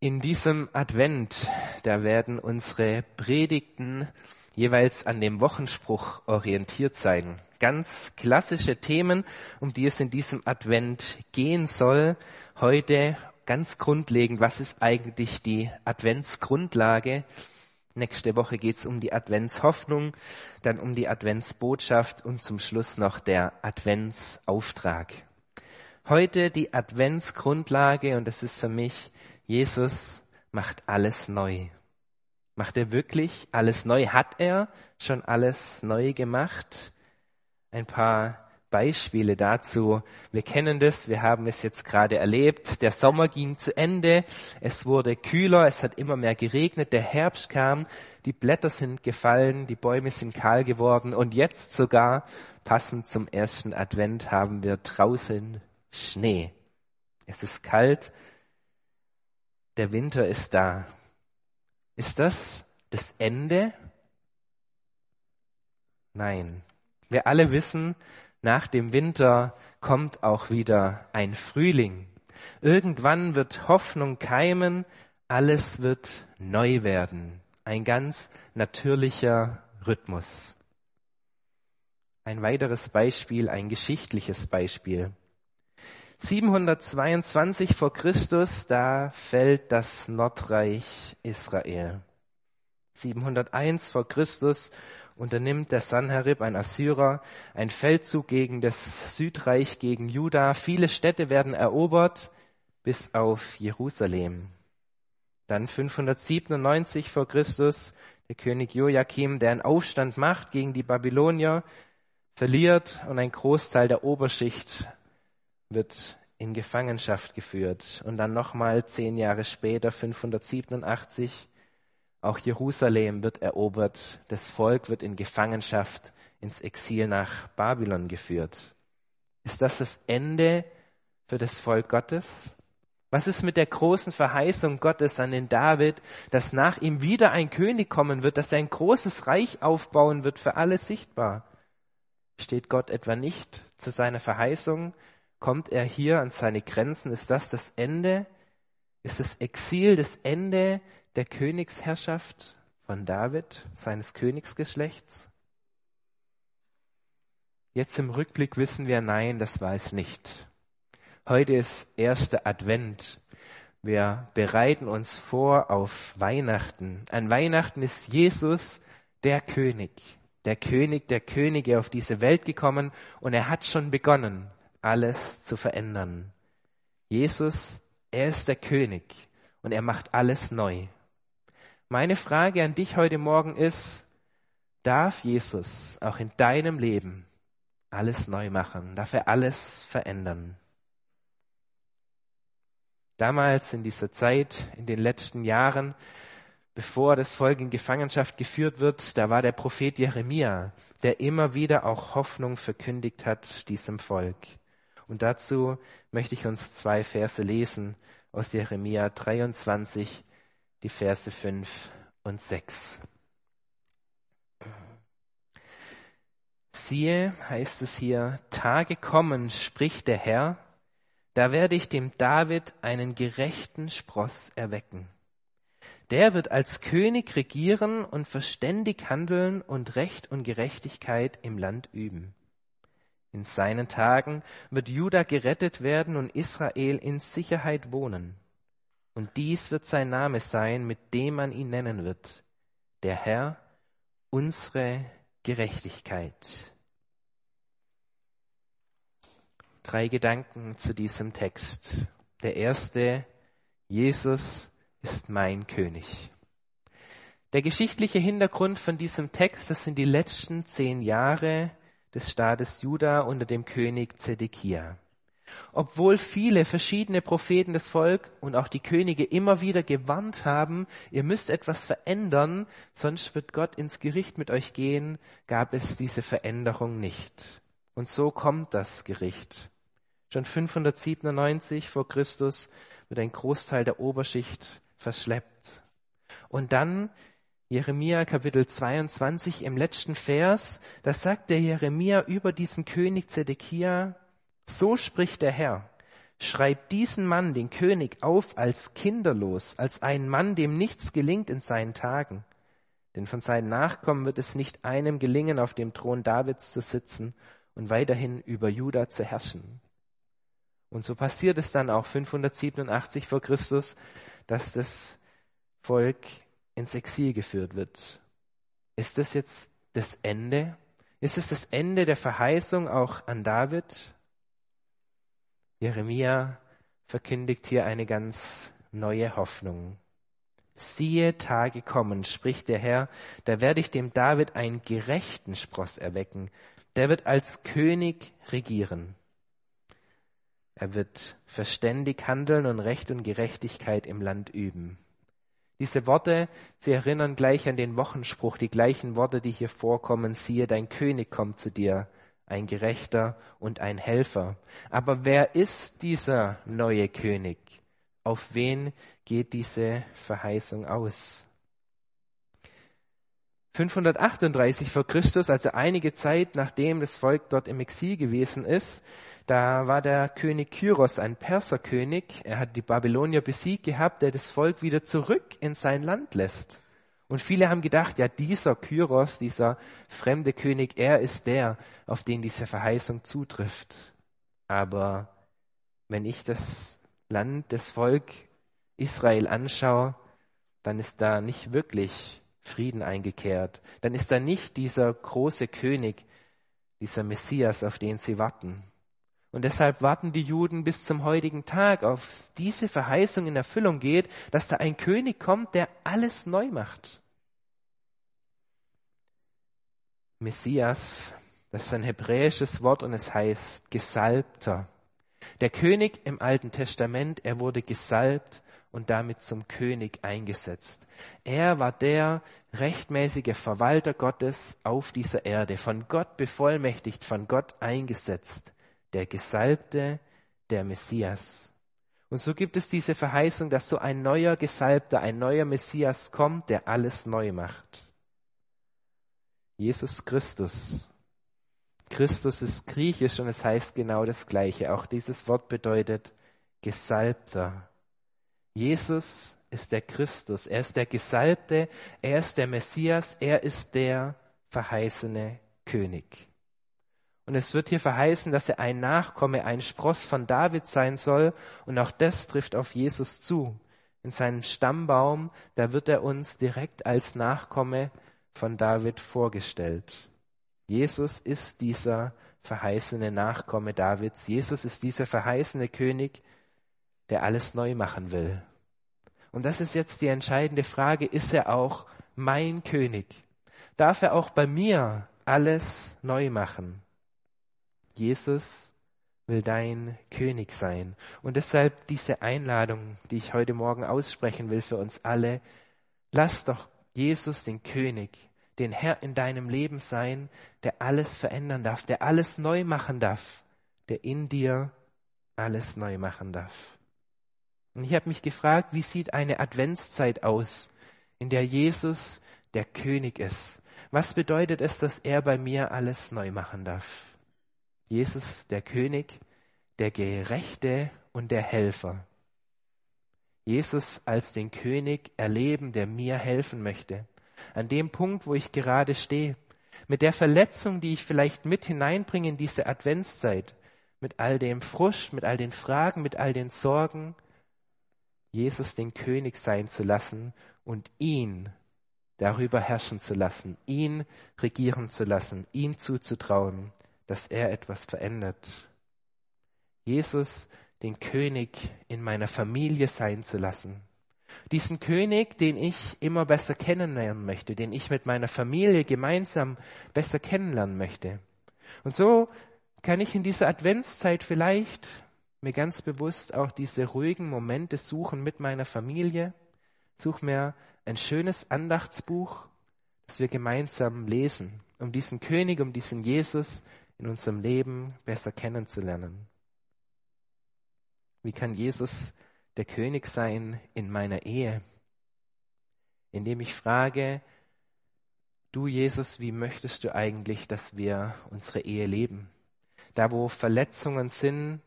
In diesem Advent, da werden unsere Predigten jeweils an dem Wochenspruch orientiert sein. Ganz klassische Themen, um die es in diesem Advent gehen soll. Heute ganz grundlegend, was ist eigentlich die Adventsgrundlage? Nächste Woche geht's um die Adventshoffnung, dann um die Adventsbotschaft und zum Schluss noch der Adventsauftrag. Heute die Adventsgrundlage und das ist für mich Jesus macht alles neu. Macht er wirklich alles neu? Hat er schon alles neu gemacht? Ein paar Beispiele dazu. Wir kennen das, wir haben es jetzt gerade erlebt. Der Sommer ging zu Ende, es wurde kühler, es hat immer mehr geregnet, der Herbst kam, die Blätter sind gefallen, die Bäume sind kahl geworden und jetzt sogar, passend zum ersten Advent, haben wir draußen Schnee. Es ist kalt, der Winter ist da. Ist das das Ende? Nein. Wir alle wissen, nach dem Winter kommt auch wieder ein Frühling. Irgendwann wird Hoffnung keimen, alles wird neu werden. Ein ganz natürlicher Rhythmus. Ein weiteres Beispiel, ein geschichtliches Beispiel. 722 vor Christus, da fällt das Nordreich Israel. 701 vor Christus unternimmt der Sanherib, ein Assyrer, ein Feldzug gegen das Südreich, gegen Juda. Viele Städte werden erobert, bis auf Jerusalem. Dann 597 vor Christus, der König Joachim, der einen Aufstand macht gegen die Babylonier, verliert und ein Großteil der Oberschicht wird in Gefangenschaft geführt. Und dann nochmal zehn Jahre später, 587, auch Jerusalem wird erobert. Das Volk wird in Gefangenschaft ins Exil nach Babylon geführt. Ist das das Ende für das Volk Gottes? Was ist mit der großen Verheißung Gottes an den David, dass nach ihm wieder ein König kommen wird, dass er ein großes Reich aufbauen wird, für alle sichtbar? Steht Gott etwa nicht zu seiner Verheißung? Kommt er hier an seine Grenzen? Ist das das Ende? Ist das Exil das Ende der Königsherrschaft von David, seines Königsgeschlechts? Jetzt im Rückblick wissen wir, nein, das war es nicht. Heute ist erster Advent. Wir bereiten uns vor auf Weihnachten. An Weihnachten ist Jesus der König, der König der Könige auf diese Welt gekommen und er hat schon begonnen alles zu verändern. Jesus, er ist der König und er macht alles neu. Meine Frage an dich heute Morgen ist, darf Jesus auch in deinem Leben alles neu machen? Darf er alles verändern? Damals in dieser Zeit, in den letzten Jahren, bevor das Volk in Gefangenschaft geführt wird, da war der Prophet Jeremia, der immer wieder auch Hoffnung verkündigt hat diesem Volk. Und dazu möchte ich uns zwei Verse lesen aus Jeremia 23, die Verse 5 und 6. Siehe, heißt es hier, Tage kommen, spricht der Herr, da werde ich dem David einen gerechten Spross erwecken. Der wird als König regieren und verständig handeln und Recht und Gerechtigkeit im Land üben. In seinen Tagen wird Juda gerettet werden und Israel in Sicherheit wohnen. Und dies wird sein Name sein, mit dem man ihn nennen wird. Der Herr, unsere Gerechtigkeit. Drei Gedanken zu diesem Text. Der erste, Jesus ist mein König. Der geschichtliche Hintergrund von diesem Text, das sind die letzten zehn Jahre des Staates Juda unter dem König Zedekia. Obwohl viele verschiedene Propheten des Volk und auch die Könige immer wieder gewarnt haben, ihr müsst etwas verändern, sonst wird Gott ins Gericht mit euch gehen, gab es diese Veränderung nicht. Und so kommt das Gericht. Schon 597 vor Christus wird ein Großteil der Oberschicht verschleppt. Und dann Jeremia Kapitel 22 im letzten Vers, da sagt der Jeremia über diesen König Zedekia, so spricht der Herr, schreibt diesen Mann, den König, auf als kinderlos, als einen Mann, dem nichts gelingt in seinen Tagen. Denn von seinen Nachkommen wird es nicht einem gelingen, auf dem Thron Davids zu sitzen und weiterhin über Juda zu herrschen. Und so passiert es dann auch 587 vor Christus, dass das Volk ins Exil geführt wird. Ist das jetzt das Ende? Ist es das Ende der Verheißung auch an David? Jeremia verkündigt hier eine ganz neue Hoffnung. Siehe, Tage kommen, spricht der Herr, da werde ich dem David einen gerechten Spross erwecken, der wird als König regieren. Er wird verständig handeln und Recht und Gerechtigkeit im Land üben. Diese Worte, sie erinnern gleich an den Wochenspruch, die gleichen Worte, die hier vorkommen, siehe, dein König kommt zu dir, ein Gerechter und ein Helfer. Aber wer ist dieser neue König? Auf wen geht diese Verheißung aus? 538 vor Christus, also einige Zeit nachdem das Volk dort im Exil gewesen ist, da war der König Kyros ein Perserkönig. Er hat die Babylonier besiegt gehabt, der das Volk wieder zurück in sein Land lässt. Und viele haben gedacht, ja, dieser Kyros, dieser fremde König, er ist der, auf den diese Verheißung zutrifft. Aber wenn ich das Land, das Volk Israel anschaue, dann ist da nicht wirklich Frieden eingekehrt. Dann ist da nicht dieser große König, dieser Messias, auf den sie warten. Und deshalb warten die Juden bis zum heutigen Tag auf diese Verheißung in Erfüllung geht, dass da ein König kommt, der alles neu macht. Messias, das ist ein hebräisches Wort und es heißt Gesalbter. Der König im Alten Testament, er wurde gesalbt und damit zum König eingesetzt. Er war der rechtmäßige Verwalter Gottes auf dieser Erde, von Gott bevollmächtigt, von Gott eingesetzt der Gesalbte, der Messias. Und so gibt es diese Verheißung, dass so ein neuer Gesalbter, ein neuer Messias kommt, der alles neu macht. Jesus Christus. Christus ist griechisch und es heißt genau das Gleiche. Auch dieses Wort bedeutet Gesalbter. Jesus ist der Christus. Er ist der Gesalbte. Er ist der Messias. Er ist der verheißene König. Und es wird hier verheißen, dass er ein Nachkomme, ein Spross von David sein soll. Und auch das trifft auf Jesus zu. In seinem Stammbaum, da wird er uns direkt als Nachkomme von David vorgestellt. Jesus ist dieser verheißene Nachkomme Davids. Jesus ist dieser verheißene König, der alles neu machen will. Und das ist jetzt die entscheidende Frage, ist er auch mein König? Darf er auch bei mir alles neu machen? Jesus will dein König sein. Und deshalb diese Einladung, die ich heute Morgen aussprechen will für uns alle. Lass doch Jesus den König, den Herr in deinem Leben sein, der alles verändern darf, der alles neu machen darf, der in dir alles neu machen darf. Und ich habe mich gefragt, wie sieht eine Adventszeit aus, in der Jesus der König ist? Was bedeutet es, dass er bei mir alles neu machen darf? Jesus der König, der Gerechte und der Helfer. Jesus als den König erleben, der mir helfen möchte. An dem Punkt, wo ich gerade stehe. Mit der Verletzung, die ich vielleicht mit hineinbringe in diese Adventszeit. Mit all dem Frust, mit all den Fragen, mit all den Sorgen. Jesus den König sein zu lassen und ihn darüber herrschen zu lassen, ihn regieren zu lassen, ihm zuzutrauen dass er etwas verändert. Jesus, den König in meiner Familie sein zu lassen. Diesen König, den ich immer besser kennenlernen möchte, den ich mit meiner Familie gemeinsam besser kennenlernen möchte. Und so kann ich in dieser Adventszeit vielleicht mir ganz bewusst auch diese ruhigen Momente suchen mit meiner Familie. Such mir ein schönes Andachtsbuch, das wir gemeinsam lesen, um diesen König, um diesen Jesus in unserem Leben besser kennenzulernen. Wie kann Jesus der König sein in meiner Ehe? Indem ich frage, du Jesus, wie möchtest du eigentlich, dass wir unsere Ehe leben? Da wo Verletzungen sind,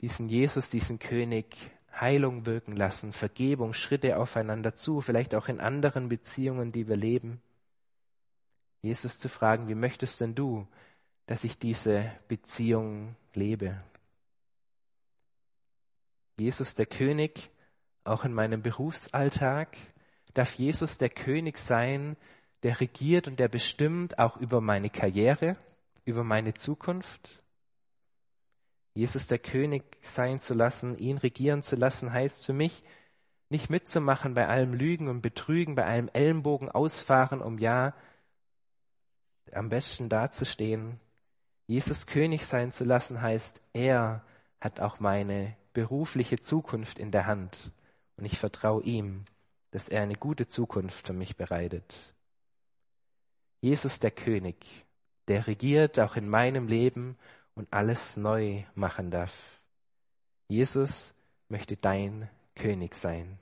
diesen Jesus, diesen König Heilung wirken lassen, Vergebung, Schritte aufeinander zu, vielleicht auch in anderen Beziehungen, die wir leben. Jesus zu fragen, wie möchtest denn du, dass ich diese Beziehung lebe? Jesus der König, auch in meinem Berufsalltag, darf Jesus der König sein, der regiert und der bestimmt auch über meine Karriere, über meine Zukunft. Jesus der König sein zu lassen, ihn regieren zu lassen, heißt für mich, nicht mitzumachen bei allem Lügen und Betrügen, bei allem Ellenbogen ausfahren, um ja am besten dazustehen. Jesus König sein zu lassen, heißt, er hat auch meine berufliche Zukunft in der Hand. Und ich vertraue ihm, dass er eine gute Zukunft für mich bereitet. Jesus der König, der regiert auch in meinem Leben und alles neu machen darf. Jesus möchte dein König sein.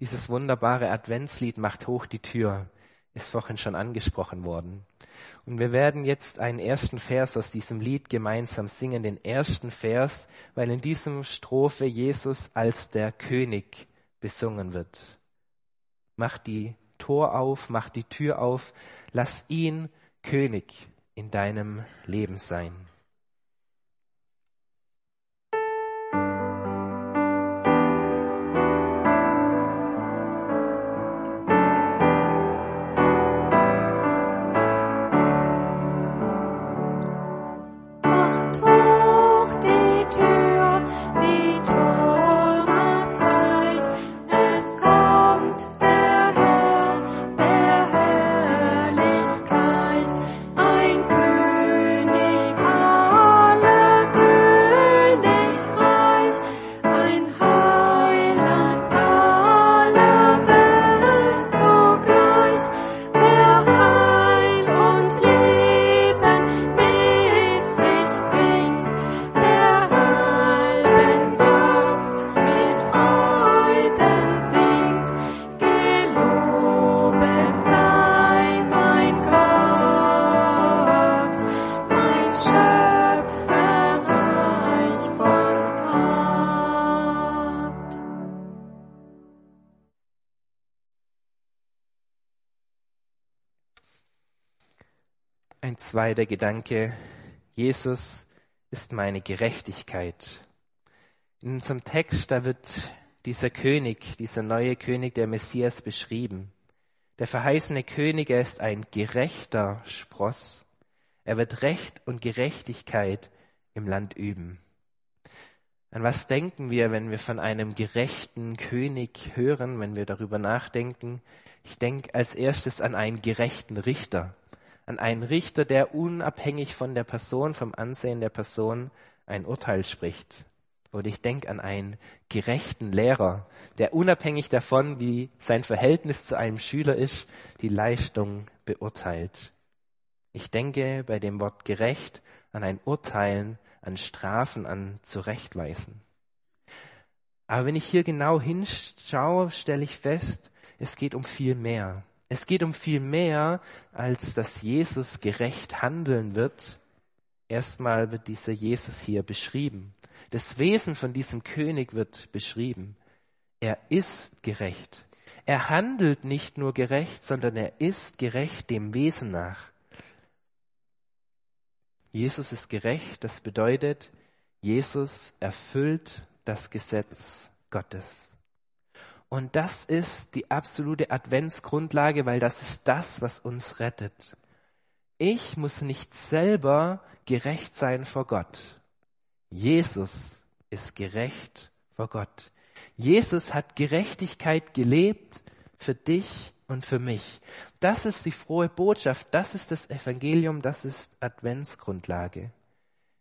Dieses wunderbare Adventslied macht hoch die Tür, ist vorhin schon angesprochen worden. Und wir werden jetzt einen ersten Vers aus diesem Lied gemeinsam singen, den ersten Vers, weil in diesem Strophe Jesus als der König besungen wird. Mach die Tor auf, mach die Tür auf, lass ihn König in deinem Leben sein. Zweiter Gedanke, Jesus ist meine Gerechtigkeit. In unserem Text, da wird dieser König, dieser neue König, der Messias beschrieben. Der verheißene König, er ist ein gerechter Spross. Er wird Recht und Gerechtigkeit im Land üben. An was denken wir, wenn wir von einem gerechten König hören, wenn wir darüber nachdenken? Ich denke als erstes an einen gerechten Richter an einen Richter, der unabhängig von der Person, vom Ansehen der Person ein Urteil spricht. Oder ich denke an einen gerechten Lehrer, der unabhängig davon, wie sein Verhältnis zu einem Schüler ist, die Leistung beurteilt. Ich denke bei dem Wort gerecht an ein Urteilen, an Strafen, an Zurechtweisen. Aber wenn ich hier genau hinschaue, stelle ich fest, es geht um viel mehr. Es geht um viel mehr, als dass Jesus gerecht handeln wird. Erstmal wird dieser Jesus hier beschrieben. Das Wesen von diesem König wird beschrieben. Er ist gerecht. Er handelt nicht nur gerecht, sondern er ist gerecht dem Wesen nach. Jesus ist gerecht, das bedeutet, Jesus erfüllt das Gesetz Gottes. Und das ist die absolute Adventsgrundlage, weil das ist das, was uns rettet. Ich muss nicht selber gerecht sein vor Gott. Jesus ist gerecht vor Gott. Jesus hat Gerechtigkeit gelebt für dich und für mich. Das ist die frohe Botschaft, das ist das Evangelium, das ist Adventsgrundlage.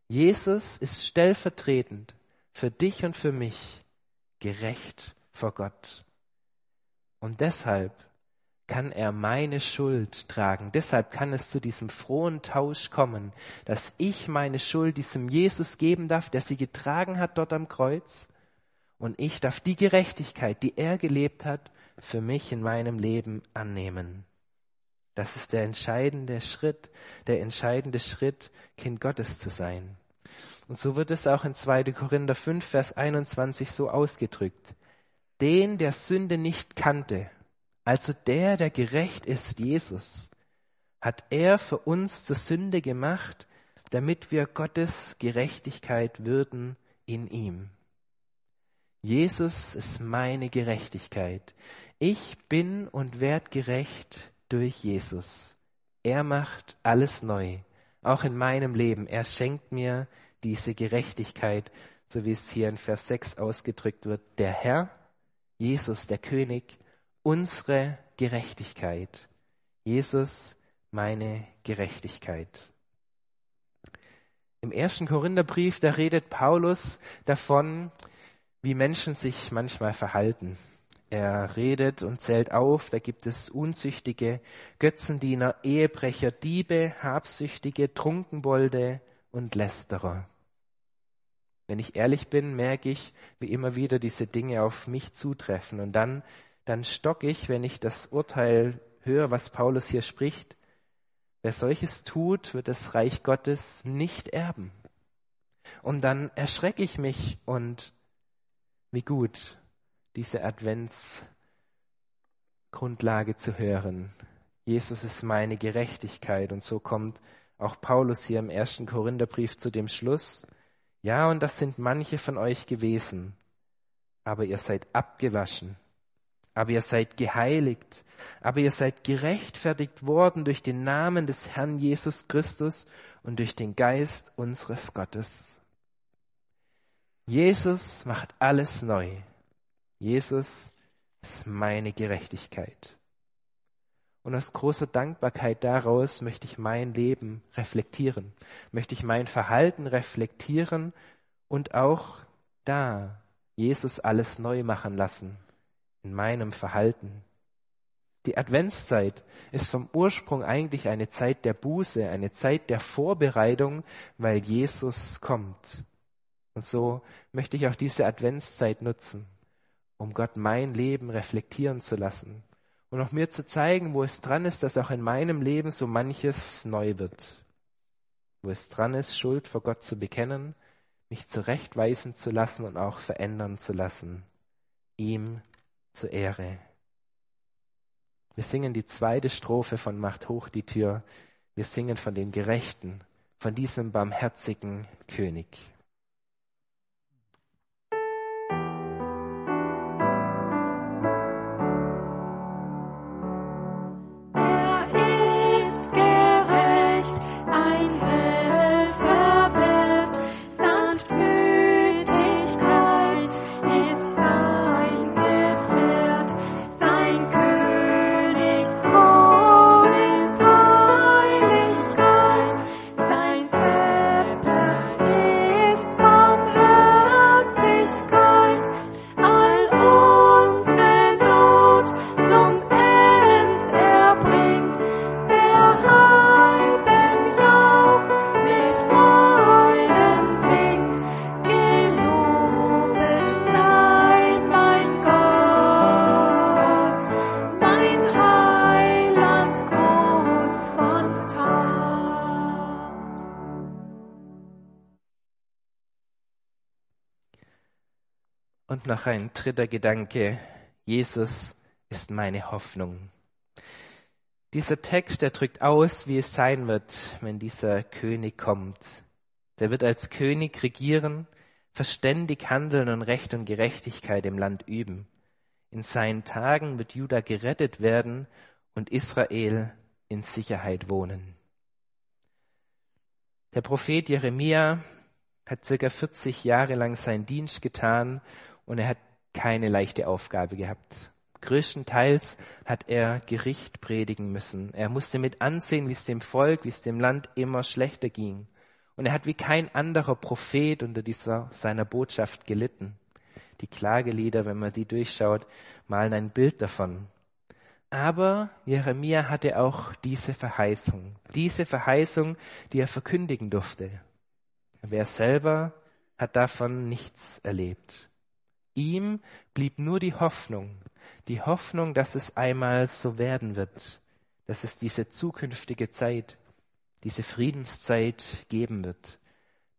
Jesus ist stellvertretend für dich und für mich gerecht vor Gott. Und deshalb kann er meine Schuld tragen. Deshalb kann es zu diesem frohen Tausch kommen, dass ich meine Schuld diesem Jesus geben darf, der sie getragen hat dort am Kreuz. Und ich darf die Gerechtigkeit, die er gelebt hat, für mich in meinem Leben annehmen. Das ist der entscheidende Schritt, der entscheidende Schritt, Kind Gottes zu sein. Und so wird es auch in 2. Korinther 5, Vers 21 so ausgedrückt. Den, der Sünde nicht kannte, also der, der gerecht ist, Jesus, hat er für uns zur Sünde gemacht, damit wir Gottes Gerechtigkeit würden in ihm. Jesus ist meine Gerechtigkeit. Ich bin und werd gerecht durch Jesus. Er macht alles neu, auch in meinem Leben. Er schenkt mir diese Gerechtigkeit, so wie es hier in Vers 6 ausgedrückt wird. Der Herr, Jesus, der König, unsere Gerechtigkeit. Jesus, meine Gerechtigkeit. Im ersten Korintherbrief, da redet Paulus davon, wie Menschen sich manchmal verhalten. Er redet und zählt auf, da gibt es Unzüchtige, Götzendiener, Ehebrecher, Diebe, Habsüchtige, Trunkenbolde und Lästerer. Wenn ich ehrlich bin, merke ich, wie immer wieder diese Dinge auf mich zutreffen. Und dann, dann stock ich, wenn ich das Urteil höre, was Paulus hier spricht. Wer solches tut, wird das Reich Gottes nicht erben. Und dann erschrecke ich mich und wie gut, diese Adventsgrundlage zu hören. Jesus ist meine Gerechtigkeit. Und so kommt auch Paulus hier im ersten Korintherbrief zu dem Schluss. Ja, und das sind manche von euch gewesen. Aber ihr seid abgewaschen. Aber ihr seid geheiligt. Aber ihr seid gerechtfertigt worden durch den Namen des Herrn Jesus Christus und durch den Geist unseres Gottes. Jesus macht alles neu. Jesus ist meine Gerechtigkeit. Und aus großer Dankbarkeit daraus möchte ich mein Leben reflektieren, möchte ich mein Verhalten reflektieren und auch da Jesus alles neu machen lassen in meinem Verhalten. Die Adventszeit ist vom Ursprung eigentlich eine Zeit der Buße, eine Zeit der Vorbereitung, weil Jesus kommt. Und so möchte ich auch diese Adventszeit nutzen, um Gott mein Leben reflektieren zu lassen und auch mir zu zeigen, wo es dran ist, dass auch in meinem Leben so manches neu wird. Wo es dran ist, Schuld vor Gott zu bekennen, mich zurechtweisen zu lassen und auch verändern zu lassen. Ihm zur Ehre. Wir singen die zweite Strophe von Macht hoch die Tür. Wir singen von den Gerechten, von diesem barmherzigen König. Noch ein dritter Gedanke. Jesus ist meine Hoffnung. Dieser Text, der drückt aus, wie es sein wird, wenn dieser König kommt. Der wird als König regieren, verständig handeln und Recht und Gerechtigkeit im Land üben. In seinen Tagen wird Juda gerettet werden und Israel in Sicherheit wohnen. Der Prophet Jeremia hat circa 40 Jahre lang seinen Dienst getan und er hat keine leichte Aufgabe gehabt. Größtenteils hat er Gericht predigen müssen. Er musste mit ansehen, wie es dem Volk, wie es dem Land immer schlechter ging. Und er hat wie kein anderer Prophet unter dieser seiner Botschaft gelitten. Die Klagelieder, wenn man die durchschaut, malen ein Bild davon. Aber Jeremia hatte auch diese Verheißung, diese Verheißung, die er verkündigen durfte. Wer selber hat davon nichts erlebt. Ihm blieb nur die Hoffnung, die Hoffnung, dass es einmal so werden wird, dass es diese zukünftige Zeit, diese Friedenszeit geben wird,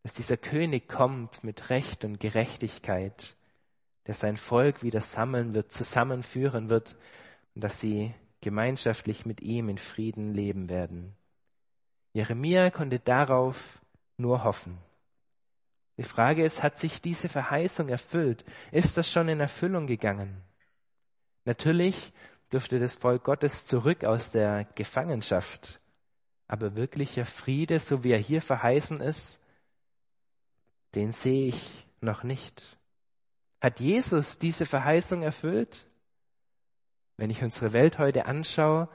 dass dieser König kommt mit Recht und Gerechtigkeit, der sein Volk wieder sammeln wird, zusammenführen wird und dass sie gemeinschaftlich mit ihm in Frieden leben werden. Jeremia konnte darauf nur hoffen. Die Frage ist, hat sich diese Verheißung erfüllt? Ist das schon in Erfüllung gegangen? Natürlich durfte das Volk Gottes zurück aus der Gefangenschaft. Aber wirklicher Friede, so wie er hier verheißen ist, den sehe ich noch nicht. Hat Jesus diese Verheißung erfüllt? Wenn ich unsere Welt heute anschaue,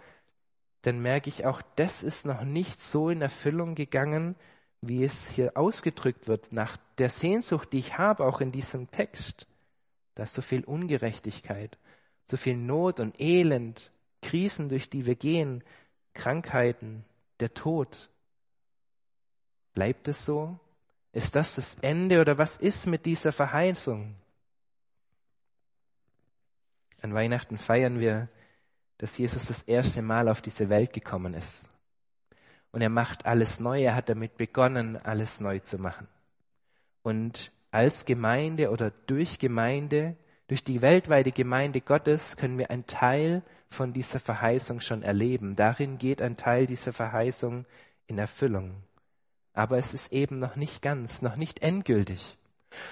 dann merke ich auch, das ist noch nicht so in Erfüllung gegangen, wie es hier ausgedrückt wird, nach der Sehnsucht, die ich habe, auch in diesem Text. Da ist so viel Ungerechtigkeit, so viel Not und Elend, Krisen, durch die wir gehen, Krankheiten, der Tod. Bleibt es so? Ist das das Ende oder was ist mit dieser Verheißung? An Weihnachten feiern wir, dass Jesus das erste Mal auf diese Welt gekommen ist. Und er macht alles neu. Er hat damit begonnen, alles neu zu machen. Und als Gemeinde oder durch Gemeinde, durch die weltweite Gemeinde Gottes können wir einen Teil von dieser Verheißung schon erleben. Darin geht ein Teil dieser Verheißung in Erfüllung. Aber es ist eben noch nicht ganz, noch nicht endgültig.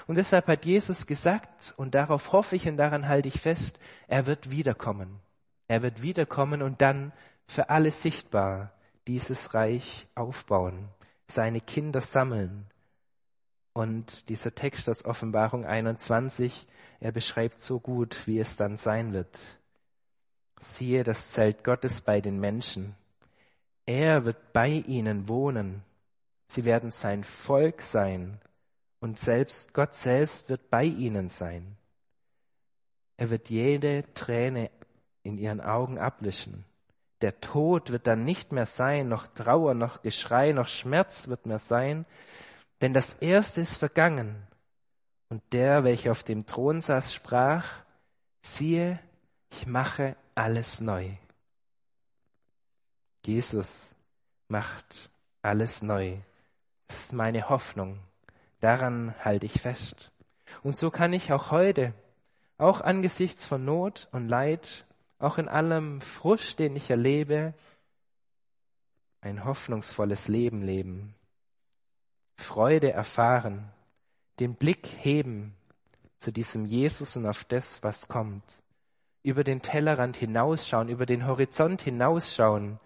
Und deshalb hat Jesus gesagt, und darauf hoffe ich und daran halte ich fest, er wird wiederkommen. Er wird wiederkommen und dann für alle sichtbar dieses Reich aufbauen, seine Kinder sammeln. Und dieser Text aus Offenbarung 21, er beschreibt so gut, wie es dann sein wird. Siehe das Zelt Gottes bei den Menschen. Er wird bei ihnen wohnen. Sie werden sein Volk sein und selbst Gott selbst wird bei ihnen sein. Er wird jede Träne in ihren Augen abwischen. Der Tod wird dann nicht mehr sein, noch Trauer, noch Geschrei, noch Schmerz wird mehr sein, denn das Erste ist vergangen. Und der, welcher auf dem Thron saß, sprach, siehe, ich mache alles neu. Jesus macht alles neu. Das ist meine Hoffnung. Daran halte ich fest. Und so kann ich auch heute, auch angesichts von Not und Leid, auch in allem Frust, den ich erlebe, ein hoffnungsvolles Leben leben, Freude erfahren, den Blick heben zu diesem Jesus und auf das, was kommt, über den Tellerrand hinausschauen, über den Horizont hinausschauen.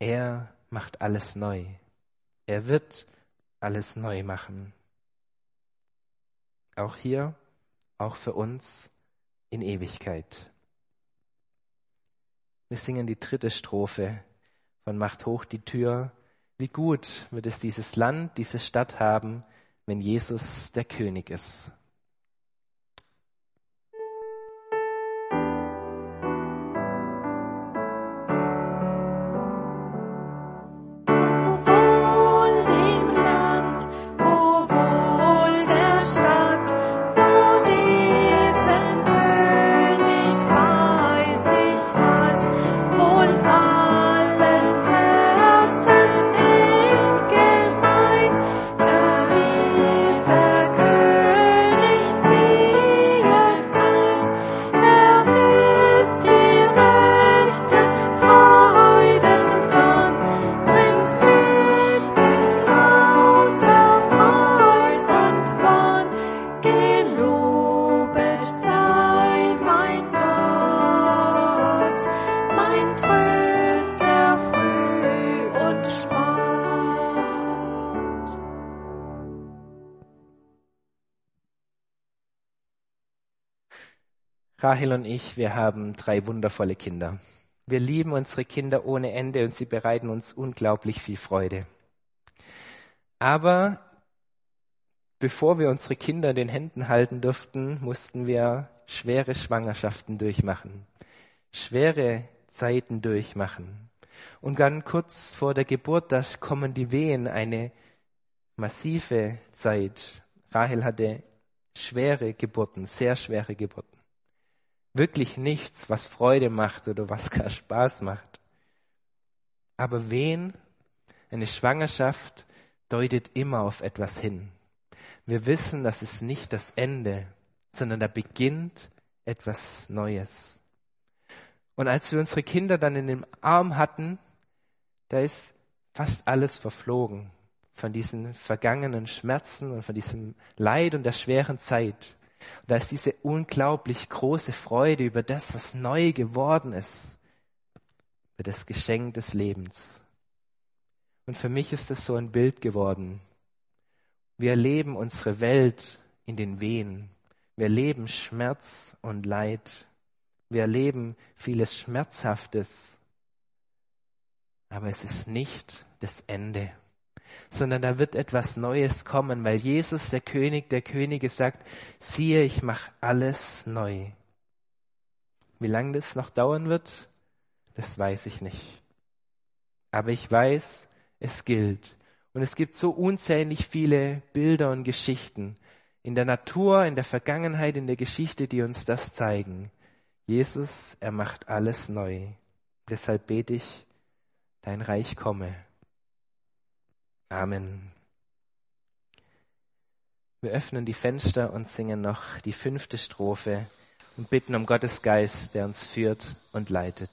Er macht alles neu. Er wird alles neu machen. Auch hier, auch für uns in Ewigkeit. Wir singen die dritte Strophe von Macht hoch die Tür. Wie gut wird es dieses Land, diese Stadt haben, wenn Jesus der König ist. Rahel und ich, wir haben drei wundervolle Kinder. Wir lieben unsere Kinder ohne Ende und sie bereiten uns unglaublich viel Freude. Aber bevor wir unsere Kinder in den Händen halten durften, mussten wir schwere Schwangerschaften durchmachen, schwere Zeiten durchmachen. Und dann kurz vor der Geburt, da kommen die Wehen, eine massive Zeit. Rahel hatte schwere Geburten, sehr schwere Geburten wirklich nichts, was Freude macht oder was gar Spaß macht. Aber wen eine Schwangerschaft deutet immer auf etwas hin. Wir wissen, das ist nicht das Ende, sondern da beginnt etwas Neues. Und als wir unsere Kinder dann in dem Arm hatten, da ist fast alles verflogen von diesen vergangenen Schmerzen und von diesem Leid und der schweren Zeit. Und da ist diese unglaublich große Freude über das, was neu geworden ist, über das Geschenk des Lebens. Und für mich ist das so ein Bild geworden. Wir erleben unsere Welt in den Wehen. Wir erleben Schmerz und Leid. Wir erleben vieles Schmerzhaftes. Aber es ist nicht das Ende, sondern da wird etwas Neues kommen, weil Jesus, der König der Könige, sagt, siehe, ich mache alles neu. Wie lange das noch dauern wird, das weiß ich nicht. Aber ich weiß, es gilt. Und es gibt so unzählig viele Bilder und Geschichten in der Natur, in der Vergangenheit, in der Geschichte, die uns das zeigen. Jesus, er macht alles neu. Deshalb bete ich, dein Reich komme. Amen. Wir öffnen die Fenster und singen noch die fünfte Strophe und bitten um Gottes Geist, der uns führt und leitet.